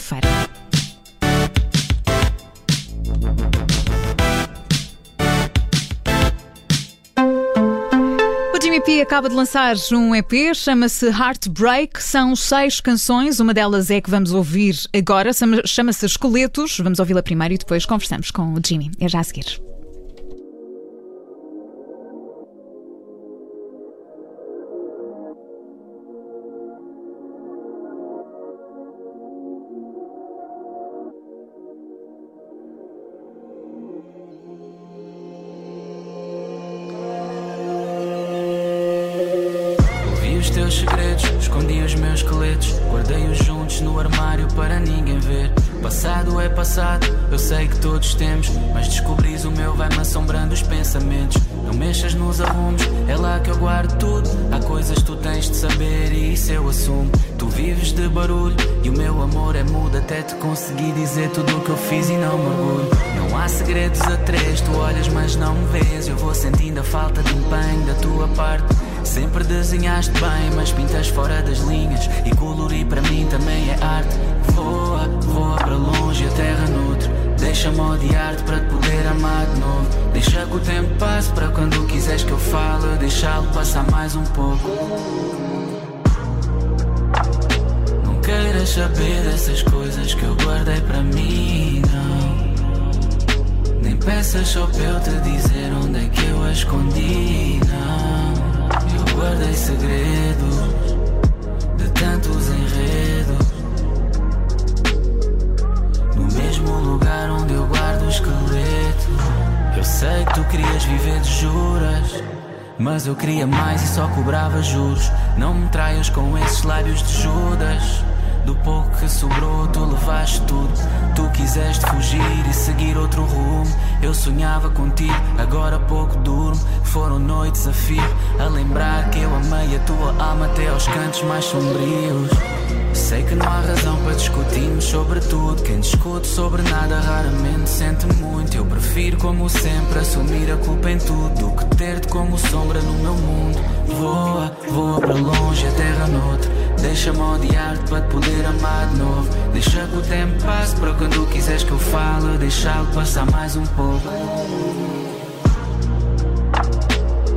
feira Jimmy P acaba de lançar um EP, chama-se Heartbreak. São seis canções, uma delas é que vamos ouvir agora, chama-se Esqueletos. Vamos ouvi-la primeiro e depois conversamos com o Jimmy. É já a seguir. Teus segredos, escondi os meus esqueletos, guardei-os juntos no armário para ninguém ver. Passado é passado, eu sei que todos temos, mas descobris o meu vai-me assombrando os pensamentos. Não mexas nos arrumos, é lá que eu guardo tudo. Há coisas que tu tens de saber e isso eu assumo. Tu vives de barulho e o meu amor é mudo até te conseguir dizer tudo o que eu fiz e não me orgulho. Não há segredos a três, tu olhas mas não me vês. Eu vou sentindo a falta de empenho da tua parte. Sempre desenhaste bem, mas pintas fora das linhas. E colorir para mim também é arte. Voa, voa para longe, a terra nutre. Deixa-me odiar-te para te poder amar de novo. Deixa que o tempo passe para quando quiseres que eu fale. Deixá-lo passar mais um pouco. Não queiras saber dessas coisas que eu guardei para mim, não. Nem peças só para eu te dizer onde é que eu a escondi, não guardei segredos de tantos enredos. No mesmo lugar onde eu guardo o esqueleto. Eu sei que tu querias viver de juras. Mas eu queria mais e só cobrava juros. Não me traias com esses lábios de Judas. Do pouco que sobrou, tu levaste tudo. Tu quiseste fugir e seguir outro rumo. Eu sonhava contigo, agora pouco durmo. Foram noites a fio, a lembrar que eu amei a tua alma até aos cantos mais sombrios. Sei que não há razão para discutirmos sobre tudo. Quem discute sobre nada raramente sente muito. Eu prefiro, como sempre, assumir a culpa em tudo do que ter-te como sombra no meu mundo. Voa, voa para longe, a terra noutra. Deixa-me odiar-te para te poder amar de novo. Deixa que o tempo passe para quando quiseres que eu fale. Deixá-lo passar mais um pouco.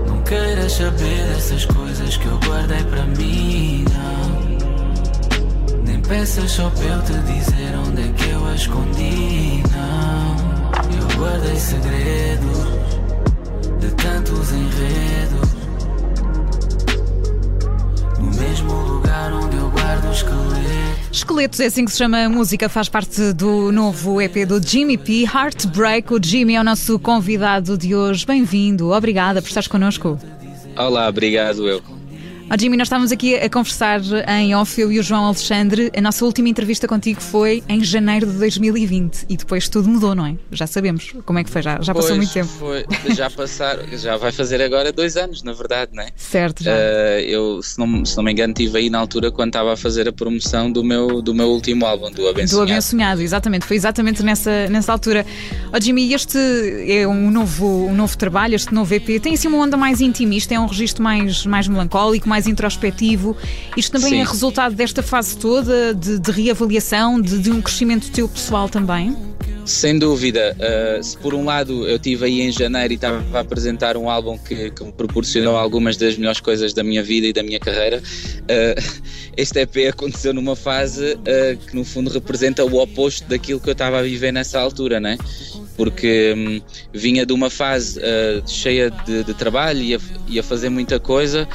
Não queiras saber dessas coisas que eu guardei para mim, não. Nem peças só para eu te dizer onde é que eu a escondi, não. Eu guardei segredos de tantos enredos. No mesmo lugar onde eu guardo os esqueletos. Esqueletos é assim que se chama a música, faz parte do novo EP do Jimmy P, Heartbreak. O Jimmy é o nosso convidado de hoje. Bem-vindo, obrigada por estares connosco. Olá, obrigado eu. Oh, Jimmy, nós estávamos aqui a conversar em off, eu e o João Alexandre. A nossa última entrevista contigo foi em janeiro de 2020 e depois tudo mudou, não é? Já sabemos como é que foi, já, já pois, passou muito tempo. Foi, já passar, já vai fazer agora dois anos, na verdade, não é? Certo, já. Uh, eu, se não, se não me engano, estive aí na altura quando estava a fazer a promoção do meu, do meu último álbum, do Abençonhado. Do Abençonhado, exatamente, foi exatamente nessa, nessa altura. Oh, Jimmy, este é um novo, um novo trabalho, este novo EP, tem assim uma onda mais intimista, é um registro mais, mais melancólico, mais introspectivo. Isto também Sim. é resultado desta fase toda de, de reavaliação, de, de, um crescimento teu pessoal também? Sem dúvida. Uh, se por um lado eu estive aí em janeiro e estava a apresentar um álbum que, que, me proporcionou algumas das melhores coisas da minha vida e da minha carreira, uh, este EP aconteceu numa fase uh, que no fundo representa o oposto daquilo que eu estava a viver nessa altura, né? Porque vinha de uma fase cheia de, de trabalho e a fazer muita coisa.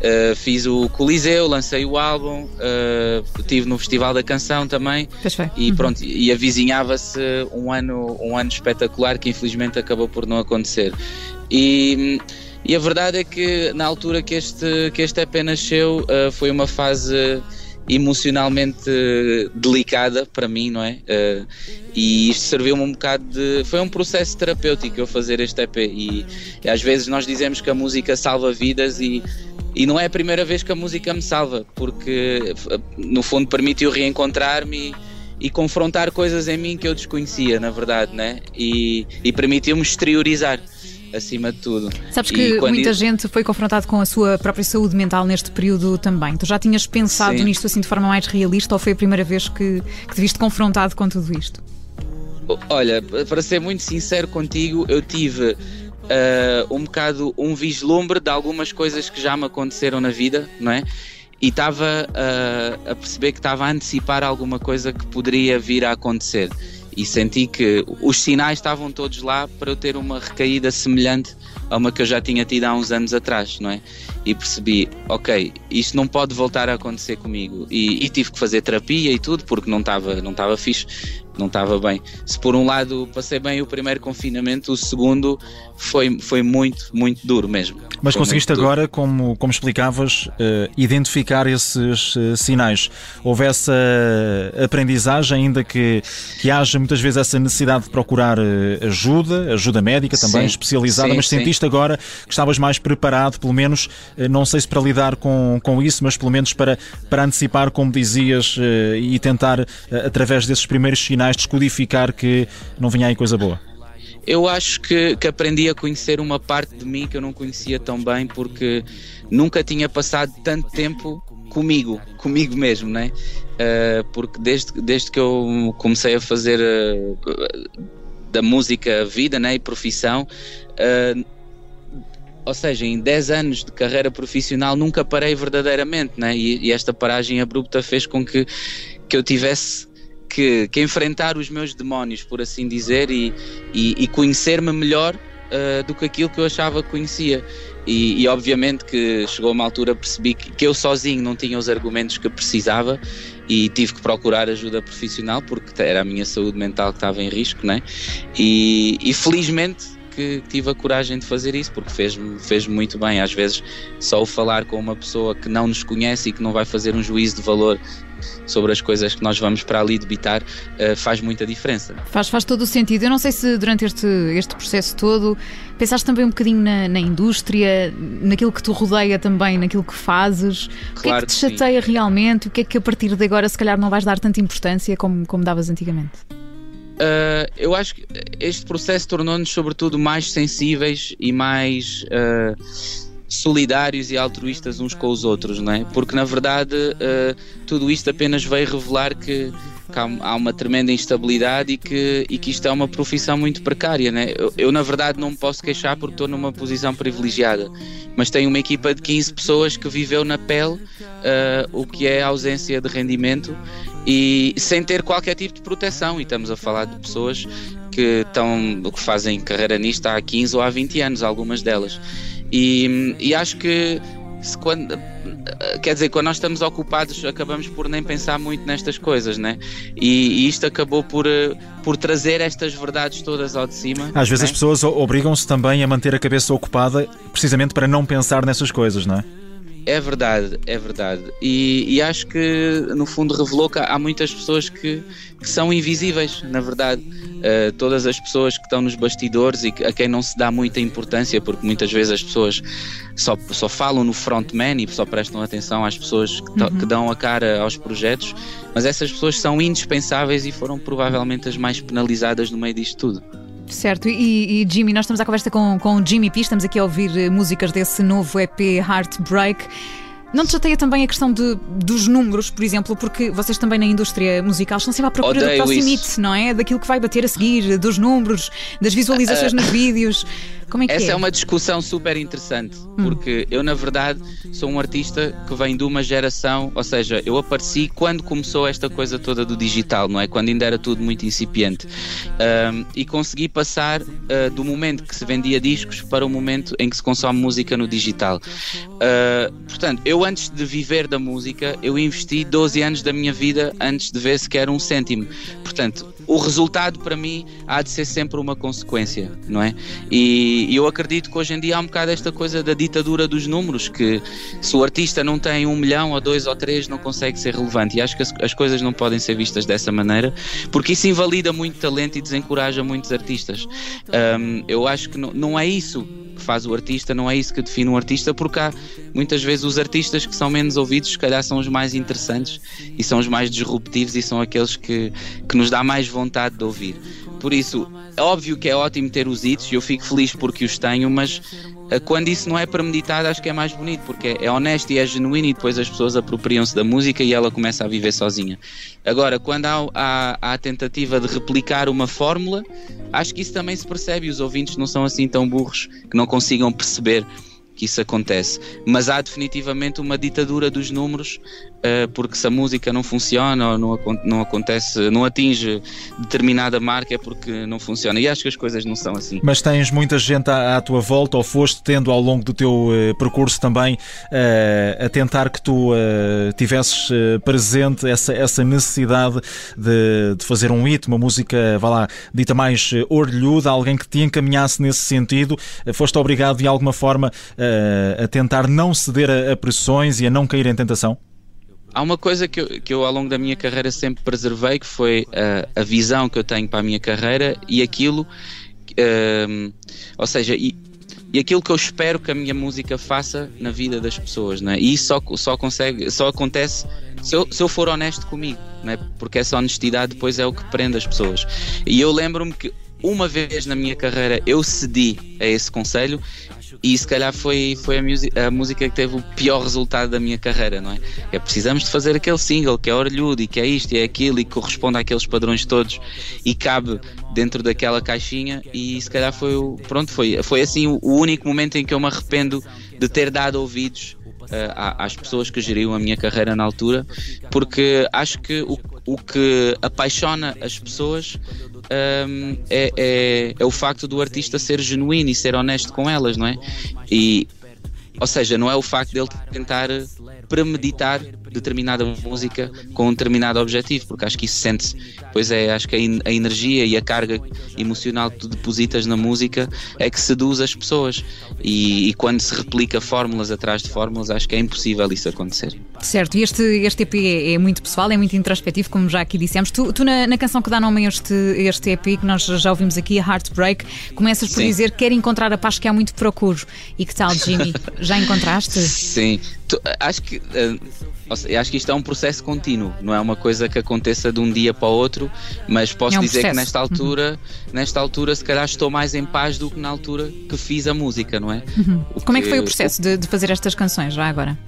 Uh, fiz o Coliseu, lancei o álbum, uh, estive no Festival da Canção também e pronto, e avizinhava-se um ano, um ano espetacular que infelizmente acabou por não acontecer. E, e a verdade é que na altura que este, que este EP nasceu uh, foi uma fase emocionalmente delicada para mim, não é? Uh, e isto serviu-me um bocado de. Foi um processo terapêutico eu fazer este EP. E, e, às vezes nós dizemos que a música salva vidas e, e não é a primeira vez que a música me salva, porque no fundo permitiu reencontrar-me e, e confrontar coisas em mim que eu desconhecia, na verdade, né? E, e permitiu-me exteriorizar. acima de tudo. Sabes que muita gente foi confrontado com a sua própria saúde mental neste período também. Tu já tinhas pensado Sim. nisto assim de forma mais realista ou foi a primeira vez que, que te viste confrontado com tudo isto? Olha, para ser muito sincero contigo, eu tive uh, um bocado um vislumbre de algumas coisas que já me aconteceram na vida, não é? E estava uh, a perceber que estava a antecipar alguma coisa que poderia vir a acontecer. E senti que os sinais estavam todos lá para eu ter uma recaída semelhante a uma que eu já tinha tido há uns anos atrás, não é? E percebi, ok, isto não pode voltar a acontecer comigo. E, e tive que fazer terapia e tudo, porque não estava não fixe não estava bem. Se por um lado passei bem o primeiro confinamento, o segundo foi, foi muito, muito duro mesmo. Mas foi conseguiste agora, como, como explicavas, uh, identificar esses uh, sinais. Houve essa aprendizagem, ainda que, que haja muitas vezes essa necessidade de procurar uh, ajuda, ajuda médica também, sim, especializada, sim, mas sentiste sim. agora que estavas mais preparado, pelo menos, não sei se para lidar com, com isso, mas pelo menos para, para antecipar, como dizias, e tentar, através desses primeiros sinais, descodificar que não vinha aí coisa boa eu acho que, que aprendi a conhecer uma parte de mim que eu não conhecia tão bem porque nunca tinha passado tanto tempo comigo, comigo mesmo, né? Uh, porque desde, desde que eu comecei a fazer uh, da música vida né, e profissão, uh, ou seja, em 10 anos de carreira profissional nunca parei verdadeiramente, né? E, e, esta paragem abrupta fez com que, que eu tivesse que, que enfrentar os meus demónios, por assim dizer, e, e, e conhecer-me melhor uh, do que aquilo que eu achava que conhecia. E, e, obviamente que chegou uma altura percebi que, que, eu sozinho não tinha os argumentos que precisava e tive que procurar ajuda profissional porque era a minha saúde mental que estava em risco, né? E, e felizmente que tive a coragem de fazer isso porque fez-me fez muito bem. Às vezes só o falar com uma pessoa que não nos conhece e que não vai fazer um juízo de valor sobre as coisas que nós vamos para ali debitar uh, faz muita diferença. Faz, faz todo o sentido. Eu não sei se durante este, este processo todo pensaste também um bocadinho na, na indústria, naquilo que te rodeia também, naquilo que fazes. O que é que te chateia sim. realmente? O que é que a partir de agora se calhar não vais dar tanta importância como, como davas antigamente? Uh, eu acho que este processo tornou-nos, sobretudo, mais sensíveis e mais. Uh, solidários e altruístas uns com os outros, não é? Porque na verdade uh, tudo isto apenas veio revelar que, que há, uma tremenda instabilidade e que, e que isto é uma profissão muito precária, né? Eu, eu na verdade não me posso queixar porque estou numa posição privilegiada, mas tenho uma equipa de 15 pessoas que viveu na pele o que é a ausência de rendimento e sem ter qualquer tipo de proteção. E estamos a falar de pessoas que estão que fazem carreira nisto há 15 ou há 20 anos, algumas delas. E, e acho que se quando, quer dizer, quando nós estamos ocupados acabamos por nem pensar muito nestas coisas, né? E, e isto acabou por, por trazer estas verdades todas ao de cima. Às vezes né? as pessoas obrigam-se também a manter a cabeça ocupada precisamente para não pensar nessas coisas, não é? É verdade, é verdade. E, e, acho que no fundo revelou que há muitas pessoas que, que são invisíveis, na verdade. Uh, todas as pessoas que estão nos bastidores e a quem não se dá muita importância, porque muitas vezes as pessoas só, só falam no frontman e só prestam atenção às pessoas que, uhum. que dão a cara aos projetos, mas essas pessoas são indispensáveis e foram provavelmente as mais penalizadas no meio disto tudo. Certo, e, e, Jimmy, nós estamos à conversa com, com o Jimmy P, estamos aqui a ouvir eh, músicas desse novo EP Heartbreak. Não te chateia também a questão de, dos números, por exemplo, porque vocês também na indústria musical estão sempre à procura Odeio do proximite, não é? Daquilo que vai bater a seguir, dos números, das visualizações uh, nos vídeos. Como é que Essa é? é uma discussão super interessante, hum. porque eu, na verdade, sou um artista que vem de uma geração, ou seja, eu apareci quando começou esta coisa toda do digital, não é? Quando ainda era tudo muito incipiente. Um, e consegui passar uh, do momento que se vendia discos para o momento em que se consome música no digital. Uh, portanto, eu antes de viver da música, eu investi 12 anos da minha vida antes de ver sequer um cêntimo. Portanto, o resultado para mim há de ser sempre uma consequência, não é? E eu acredito que hoje em dia há um bocado esta coisa da ditadura dos números, que se o artista não tem um milhão ou dois ou três não consegue ser relevante. E acho que as, as coisas não podem ser vistas dessa maneira, porque isso invalida muito talento e desencoraja muitos artistas. Um, eu acho que não, não é isso que faz o artista, não é isso que define um artista, porque há muitas vezes os artistas que são menos ouvidos, se calhar são os mais interessantes e são os mais disruptivos e são aqueles que, que nos dá mais vontade de ouvir. Por isso, é óbvio que é ótimo ter os hits e eu fico feliz porque os tenho, mas eh, quando isso não é premeditado, acho que é mais bonito, porque é honesto e é genuíno e depois as pessoas apropriam-se da música e ela começa a viver sozinha. Agora, quando há, há, há, a tentativa de replicar uma fórmula, acho que isso também se percebe e os ouvintes não são assim tão burros que não consigam perceber que isso acontece. Mas há definitivamente uma ditadura dos números, porque se a música não funciona ou não, não acontece, não atinge determinada marca é porque não funciona. E acho que as coisas não são assim. Mas tens muita gente à, à tua volta, ou foste tendo ao longo do teu uh, percurso também uh, a tentar que tu tivesses presente essa, essa necessidade de, de, fazer um hit, uma música, vá lá, dita mais orelhuda, alguém que te encaminhasse nesse sentido. foste obrigado de alguma forma a tentar não ceder a, a pressões e a não cair em tentação? Há uma coisa que eu, que eu ao longo da minha carreira sempre preservei, que foi a, a visão que eu tenho para a minha carreira e aquilo, uh, ou seja, e, e aquilo que eu espero que a minha música faça na vida das pessoas, né? E isso só, só consegue, só acontece se eu, se eu for honesto comigo, né? Porque essa honestidade depois é o que prende as pessoas. E eu lembro-me que uma vez na minha carreira eu cedi a esse conselho e se calhar foi, foi a, a, música que teve o pior resultado da minha carreira, não é? É precisamos de fazer aquele single que é orelhudo e que é isto e é aquilo e que corresponde àqueles padrões todos e cabe dentro daquela caixinha e se calhar foi o, pronto, foi, foi assim o, o único momento em que eu me arrependo de ter dado ouvidos uh, às pessoas que geriam a minha carreira na altura, porque acho que o, o que apaixona as pessoas um, é, é, é o facto do artista ser genuíno e ser honesto com elas, não é? E, ou seja, não é o facto dele tentar premeditar determinada música com um determinado objetivo, porque acho que isso sente-se. Pois é, acho que a, energia e a carga emocional que tu depositas na música é que seduz as pessoas. E, e, quando se replica fórmulas atrás de fórmulas, acho que é impossível isso acontecer. Certo, e este, este EP é, é muito pessoal, é muito introspectivo, como já aqui dissemos. Tu, tu na, na, canção que dá nome a este, este EP, que nós já ouvimos aqui, a Heartbreak, começas por Sim. dizer quer encontrar a paz que há muito procuro. E que tal, Jimmy? já encontraste? Sim, tu, acho que. Uh, acho que isto é um processo contínuo, não é uma coisa que aconteça de um dia para o outro, mas posso é um dizer processo. que nesta altura, uhum. nesta altura, se calhar estou mais em paz do que na altura que fiz a música, não é? Uhum. Como é que foi o processo de, de fazer estas canções já agora?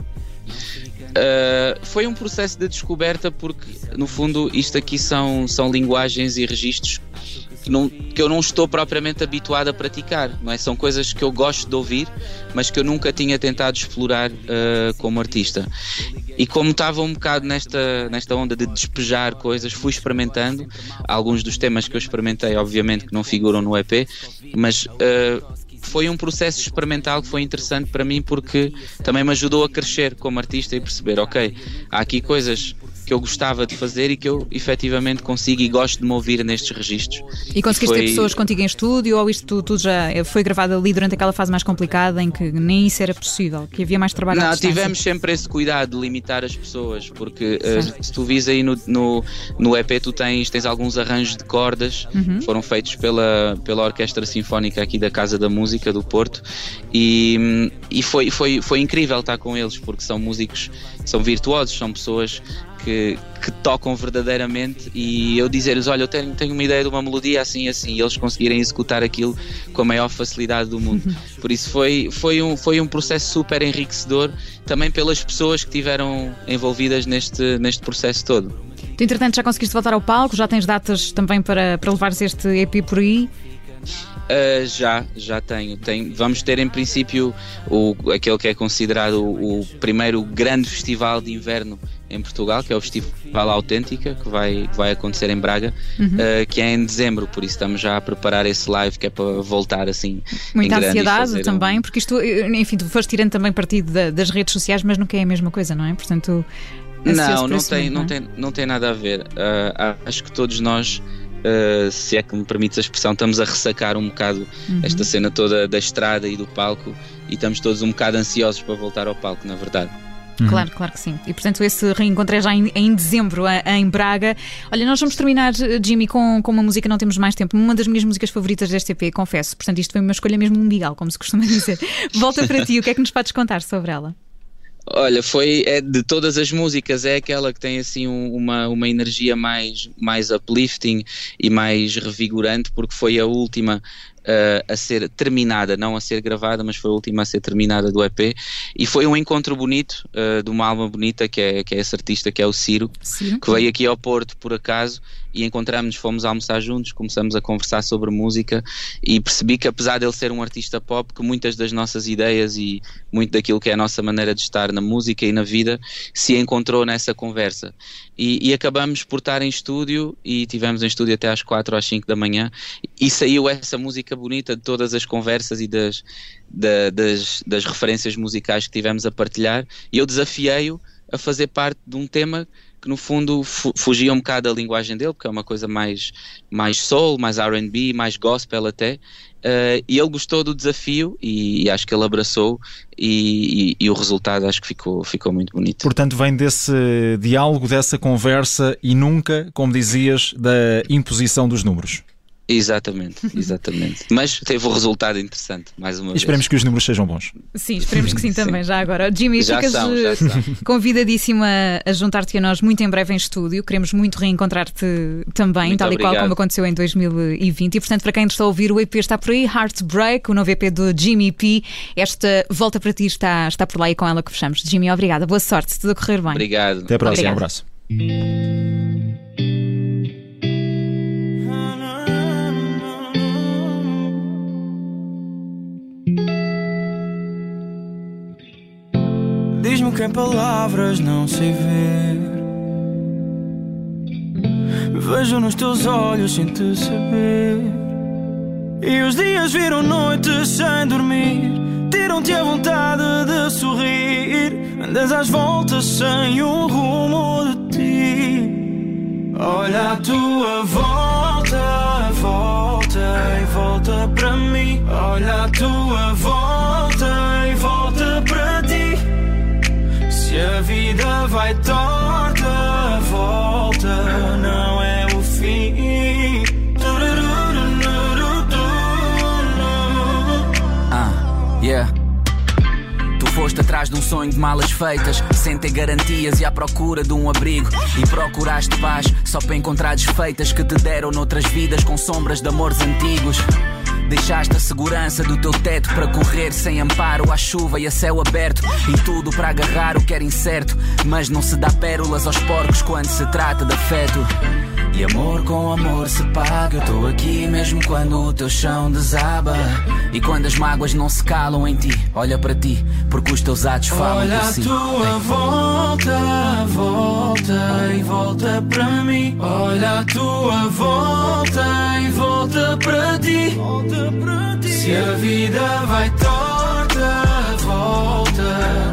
Uh, foi um processo de descoberta porque, no fundo, isto aqui são, são linguagens e registros que, não, que eu não estou propriamente habituado a praticar, não é? São coisas que eu gosto de ouvir, mas que eu nunca tinha tentado explorar uh, como artista. E como estava um bocado nesta, nesta onda de despejar coisas, fui experimentando. Alguns dos temas que eu experimentei, obviamente, que não figuram no EP, mas uh, foi um processo experimental que foi interessante para mim porque também me ajudou a crescer como artista e perceber, ok, há aqui coisas que eu gostava de fazer e que eu efetivamente consigo e gosto de me ouvir nestes registros. E conseguiste foi... ter pessoas contigo em estúdio ou isto tudo, já foi gravado ali durante aquela fase mais complicada em que nem isso era possível, que havia mais trabalho Não, tivemos sempre esse cuidado de limitar as pessoas, porque uh, se tu vis aí no, no, no, EP tu tens, tens alguns arranjos de cordas uhum. que foram feitos pela, pela Orquestra Sinfónica aqui da Casa da Música do Porto e, e foi, foi, foi incrível estar com eles porque são músicos, são virtuosos, são pessoas que, que tocam verdadeiramente e eu dizer-lhes, olha, eu tenho, tenho uma ideia de uma melodia assim assim, e eles conseguirem executar aquilo com a maior facilidade do mundo. Uhum. Por isso foi, foi, um, foi um processo super enriquecedor também pelas pessoas que tiveram envolvidas neste, neste processo todo. Tu, entretanto, já conseguiste voltar ao palco, já tens datas também para, para levares este EP por aí? Uh, já, já tenho. Tem, vamos ter em princípio o, aquele que é considerado o, o, primeiro grande festival de inverno em Portugal, que é o Festival Autêntica, que vai, que vai acontecer em Braga, uhum. uh, que é em dezembro, por isso estamos já a preparar esse live que é para voltar assim. Muita ansiedade também, um... porque isto, enfim, tu foste tirando também partido da, das redes sociais, mas nunca é a mesma coisa, não é? Portanto. Não, não tem, não, é? tem, não tem nada a ver. Uh, acho que todos nós Uh, se é que me permites a expressão, estamos a ressacar um bocado uhum. esta cena toda da estrada e do palco e estamos todos um bocado ansiosos para voltar ao palco, na verdade. Uhum. Claro, claro que sim. E portanto, esse reencontro é já em, em dezembro, em Braga. Olha, nós vamos terminar, Jimmy, com, com uma música, não temos mais tempo. Uma das minhas músicas favoritas deste EP, confesso. Portanto, isto foi uma escolha mesmo mundial, como se costuma dizer. Volta para ti, o que é que nos podes contar sobre ela? Olha, foi é, de todas as músicas, é aquela que tem assim um, uma, uma energia mais, mais uplifting e mais revigorante, porque foi a última uh, a ser terminada, não a ser gravada, mas foi a última a ser terminada do EP. E foi um encontro bonito, uh, de uma alma bonita, que é, que é esse artista, que é o Ciro, Sim. que veio aqui ao Porto por acaso e encontramos-nos, fomos almoçar juntos, começamos a conversar sobre música e percebi que apesar dele ser um artista pop, que muitas das nossas ideias e muito daquilo que é a nossa maneira de estar na música e na vida se encontrou nessa conversa. E, e acabamos por estar em estúdio e tivemos em estúdio até às 4 ou às 5 da manhã e saiu essa música bonita de todas as conversas e das, da, das, das referências musicais que tivemos a partilhar e eu desafiei-o a fazer parte de um tema que no fundo fugia um bocado da linguagem dele, porque é uma coisa mais, mais soul, mais RB, mais gospel até. Uh, e ele gostou do desafio e, e acho que ele abraçou e, e, e, o resultado acho que ficou, ficou muito bonito. Portanto, vem desse diálogo, dessa conversa e nunca, como dizias, da imposição dos números. Exatamente, exatamente. Mas teve um resultado interessante, mais uma e Esperemos que os números sejam bons. Sim, esperemos que sim, sim. também, já agora. Jimmy, já ficas são, já são. convidadíssima a juntar-te a nós muito em breve em estúdio. Queremos muito reencontrar-te também, muito tal obrigado. e qual como aconteceu em 2020. E portanto, para quem está a ouvir, o EP está por aí, Heartbreak, o novo EP do Jimmy P. Esta volta para ti está, está por lá e com ela que fechamos. Jimmy, obrigada, boa sorte, tudo a correr bem. Obrigado. Até a próxima, um abraço. Que em palavras não sei ver. Vejo nos teus olhos sem te saber. E os dias viram noites sem dormir. Tiram-te a vontade de sorrir. Andas às voltas sem o rumo de ti. Olha a tua volta, volta e volta para mim. Olha a tua volta vai torta, volta, não é o fim. Ah, yeah. Tu foste atrás de um sonho de malas feitas, sem ter garantias e à procura de um abrigo. E procuraste paz só para encontrar desfeitas que te deram noutras vidas com sombras de amores antigos. Deixaste a segurança do teu teto para correr sem amparo à chuva e a céu aberto. E tudo para agarrar o que era incerto. Mas não se dá pérolas aos porcos quando se trata de afeto. E amor com amor se paga. Eu tô aqui mesmo quando o teu chão desaba. E quando as mágoas não se calam em ti, olha para ti, porque os teus atos falam olha por si. Olha a tua volta, volta e volta para mim. Olha a tua volta e volta para ti. Volta para ti. Se a vida vai torta, volta.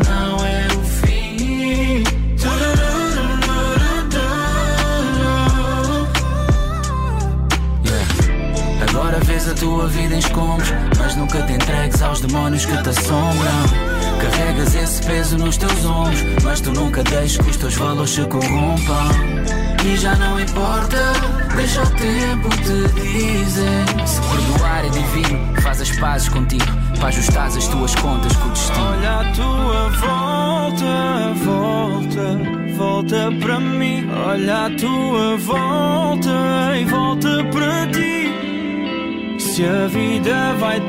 Tua vida em escombros, mas nunca te entregues aos demónios que te assombram. Carregas esse peso nos teus ombros, mas tu nunca deixes que os teus valores se corrompam. E já não importa, deixa o tempo te dizer. Se perdoar é divino, faz as pazes contigo, para ajustar as tuas contas com o destino. Olha a tua volta, volta, volta para mim. Olha a tua volta e volta para ti. Se a vida vai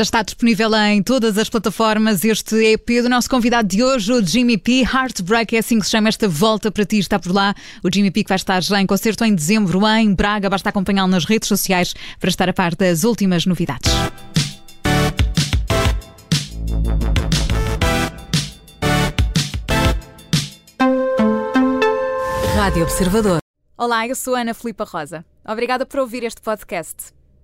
Já está disponível em todas as plataformas este EP do nosso convidado de hoje, o Jimmy P. Heartbreak é assim que se chama esta volta para ti, está por lá. O Jimmy P que vai estar já em concerto em dezembro em Braga. Basta acompanhá-lo nas redes sociais para estar a par das últimas novidades. Rádio Observador. Olá, eu sou Ana Filipa Rosa. Obrigada por ouvir este podcast.